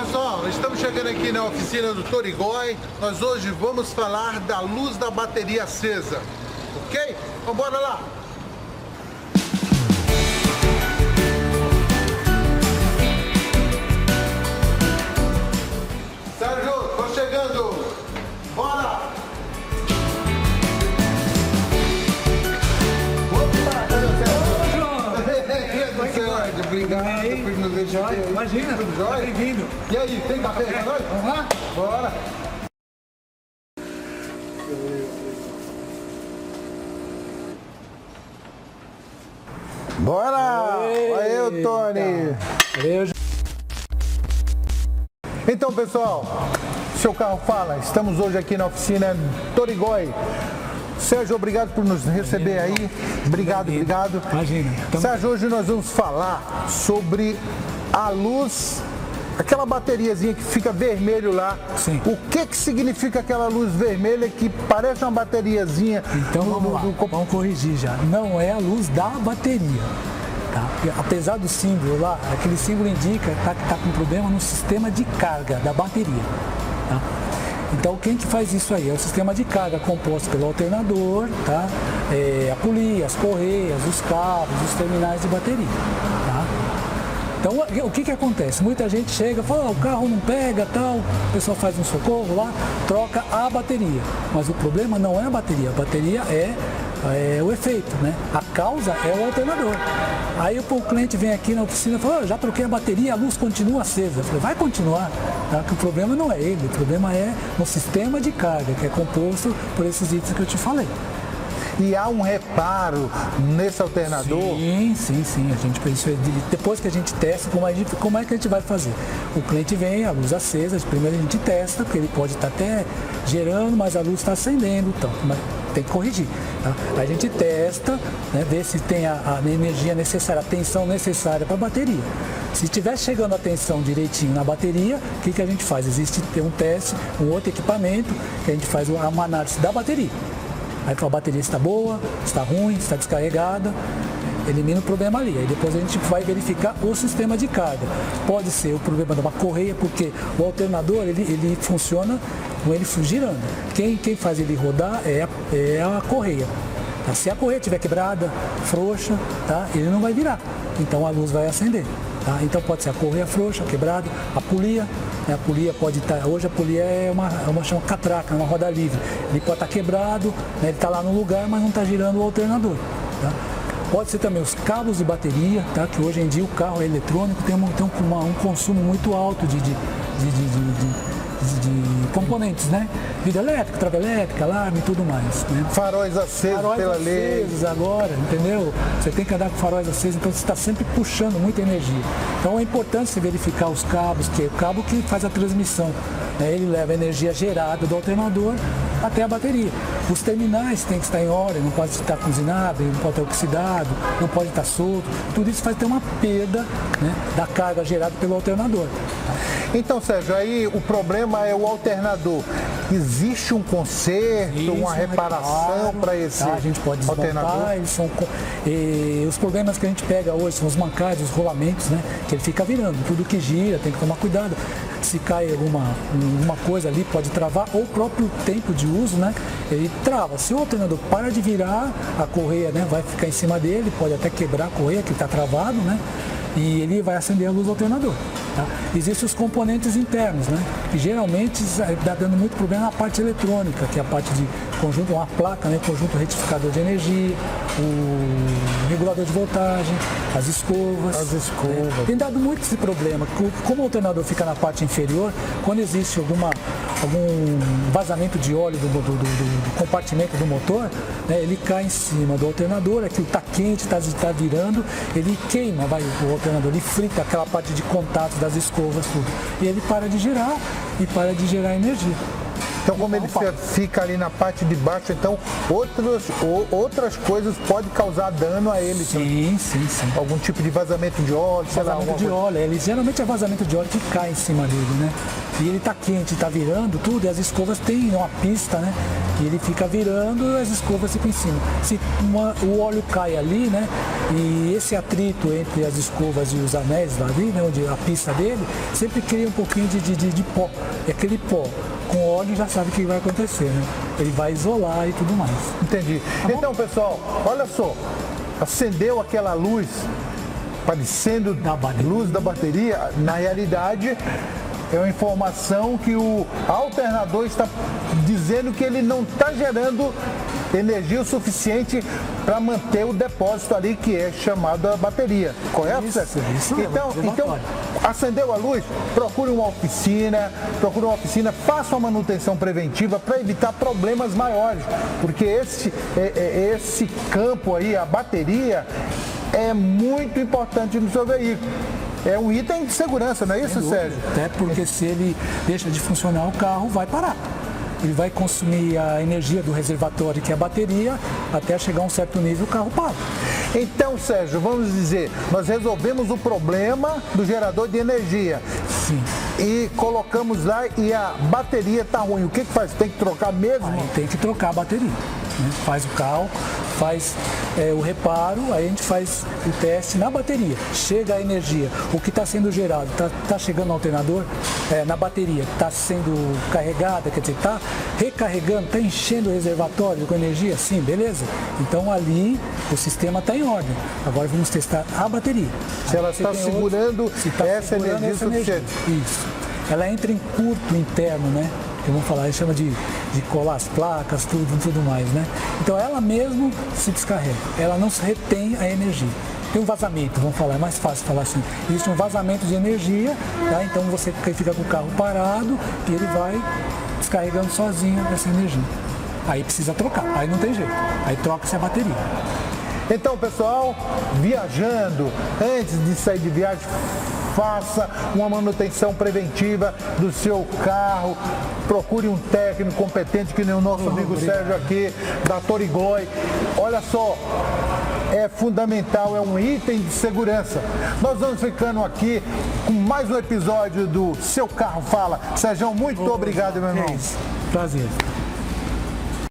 pessoal, estamos chegando aqui na oficina do Torigói. Nós hoje vamos falar da luz da bateria acesa, ok? Então lá! Obrigado por nos deixar aqui. Imagina, bem-vindo. E aí, tem café pra nós? Vamos lá? Bora! Bora! Valeu, Tony! Eu Então, pessoal, seu carro fala. Estamos hoje aqui na oficina Torigói. Sérgio, obrigado por nos receber aí. Obrigado, obrigado. Imagina. Sérgio, hoje nós vamos falar sobre a luz, aquela bateriazinha que fica vermelho lá. Sim. O que que significa aquela luz vermelha que parece uma bateriazinha? Então no- vamos lá, vamos corrigir já. Não é a luz da bateria. Tá? Apesar do símbolo lá, aquele símbolo indica tá, que está com problema no sistema de carga da bateria. tá? Então quem que faz isso aí? É o sistema de carga composto pelo alternador, tá? É, a polia, as correias, os cabos, os terminais de bateria. Tá? Então o que, que acontece? Muita gente chega e fala, "Ah, o carro não pega, tal, o pessoal faz um socorro lá, troca a bateria. Mas o problema não é a bateria, a bateria é, é o efeito, né? A causa é o alternador. Aí o cliente vem aqui na oficina e fala, "Ah, já troquei a bateria, a luz continua acesa. Eu falei, vai continuar, tá? que o problema não é ele, o problema é no sistema de carga, que é composto por esses itens que eu te falei. E há um reparo nesse alternador? Sim, sim, sim. A gente depois que a gente testa, como, a gente, como é que a gente vai fazer? O cliente vem, a luz acesa, primeiro a gente testa, porque ele pode estar até gerando, mas a luz está acendendo, então tem que corrigir. Tá? A gente testa, né, vê se tem a, a energia necessária, a tensão necessária para a bateria. Se estiver chegando a tensão direitinho na bateria, o que, que a gente faz? Existe tem um teste, um outro equipamento, que a gente faz uma análise da bateria. Aí a bateria está boa, está ruim, está descarregada, elimina o problema ali. Aí depois a gente vai verificar o sistema de carga. Pode ser o problema de uma correia, porque o alternador ele, ele funciona com ele girando. Quem, quem faz ele rodar é a, é a correia. Tá? Se a correia estiver quebrada, frouxa, tá? ele não vai virar. Então a luz vai acender. Tá? Então pode ser a correia frouxa, quebrada, a polia, né? a polia pode estar. hoje a polia é uma, é uma chama catraca, uma roda livre. Ele pode estar quebrado, né? ele está lá no lugar, mas não está girando o alternador. Tá? Pode ser também os cabos de bateria, tá? que hoje em dia o carro eletrônico tem, um, tem um, uma- um consumo muito alto de, de, de, de- de- componentes, né? Vida elétrica, trava elétrica, alarme e tudo mais. Né? Faróis acesos Faróis pela lei. acesos agora, entendeu? Você tem que andar com faróis acesos, então você está sempre puxando muita energia. Então é importante você verificar os cabos, que é o cabo que faz a transmissão. né? Ele leva a energia gerada do alternador até a bateria. Os terminais têm que estar em ordem, não pode estar cozinado, não pode estar oxidado, não pode estar solto. Tudo isso faz ter uma perda né, da carga gerada pelo alternador. Então, Sérgio, aí o problema é o alternador. Existe um conserto, Isso, uma reparação reparo, para esse tá? A gente pode alternador? são e os problemas que a gente pega hoje são os mancais, os rolamentos, né? Que ele fica virando. Tudo que gira, tem que tomar cuidado. Se cai alguma, alguma coisa ali, pode travar, ou o próprio tempo de uso, né? Ele trava. Se o alternador para de virar, a correia né, vai ficar em cima dele, pode até quebrar a correia que está travado, né? e ele vai acender a luz do alternador. Tá? Existem os componentes internos, né? que geralmente dá dando muito problema na parte eletrônica, que é a parte de conjunto, uma placa, né? conjunto retificador de energia, o regulador de voltagem, as escovas. As escovas. Tem dado muito esse problema. Co- Como o alternador fica na parte inferior, quando existe alguma, algum vazamento de óleo do, do- do- do- do compartimento do motor, né, ele cai em cima do alternador, aquilo está quente, está tá virando, ele queima vai, o alternador, ele frita aquela parte de contato das escovas, tudo. E ele para de girar e para de gerar energia. Então, como ele Opa. fi- fica ali na parte de baixo, então outras, o- outras coisas podem causar dano a ele. Sim, sim, sim. Algum tipo de vazamento de óleo, sei lá. Vazamento alguma de coisa. óleo, ele geralmente é vazamento de óleo que cai em cima dele, né? E ele tá quente, tá virando tudo, e as escovas têm uma pista, né? E ele fica virando e as escovas ficam em cima. Se uma- o óleo cai ali, né? E esse atrito entre as escovas e os anéis lá ali, né, onde a pista dele, sempre cria um pouquinho de, de, de, de pó. E aquele pó com óleo já sabe o que vai acontecer, né? Ele vai isolar e tudo mais. Entendi. Tá então, pessoal, olha só. Acendeu aquela luz parecendo da luz da bateria, na realidade é uma informação que o alternador está dizendo que ele não está gerando energia o suficiente para manter o depósito ali que é chamado a bateria. Correto, isso, isso então, então, acendeu a luz, procure uma oficina, procure uma oficina, faça uma manutenção preventiva para evitar problemas maiores, porque esse, é, é, esse campo aí, a bateria, é muito importante no seu veículo. É um item de segurança, não é isso, Sérgio? Até porque se ele deixa de funcionar, o carro vai parar ele vai consumir a energia do reservatório, que é a bateria, até chegar a um certo nível o carro para. Então, Sérgio, vamos dizer, nós resolvemos o problema do gerador de energia. Sim. E colocamos lá e a bateria está ruim. O que, que faz? Tem que trocar mesmo? Aí tem que trocar a bateria. Né? Faz o carro, faz é, o reparo, aí a gente faz o teste na bateria. Chega a energia, o que está sendo gerado, está tá chegando no alternador, é, na bateria, está sendo carregada, quer dizer, está recarregando, está enchendo o reservatório com energia? Sim, beleza. Então ali o sistema está em ordem. Agora vamos testar a bateria. Se ela está segurando outro, se tá essa segurando energia essa suficiente. Energia. Isso. Ela entra em curto interno, né? Vamos falar, chama de, de colar as placas, tudo, tudo mais, né? Então ela mesmo se descarrega, ela não retém a energia. Tem um vazamento, vamos falar, é mais fácil falar assim. Existe um vazamento de energia, tá? então você fica com o carro parado e ele vai descarregando sozinho essa energia. Aí precisa trocar, aí não tem jeito. Aí troca-se a bateria. Então, pessoal, viajando, antes de sair de viagem, faça uma manutenção preventiva do seu carro, procure um técnico competente, que nem o nosso amigo Sérgio aqui, da Torigoi. Olha só, é fundamental, é um item de segurança. Nós vamos ficando aqui com mais um episódio do Seu Carro Fala. Sérgio, muito obrigado, meu irmão. Prazer.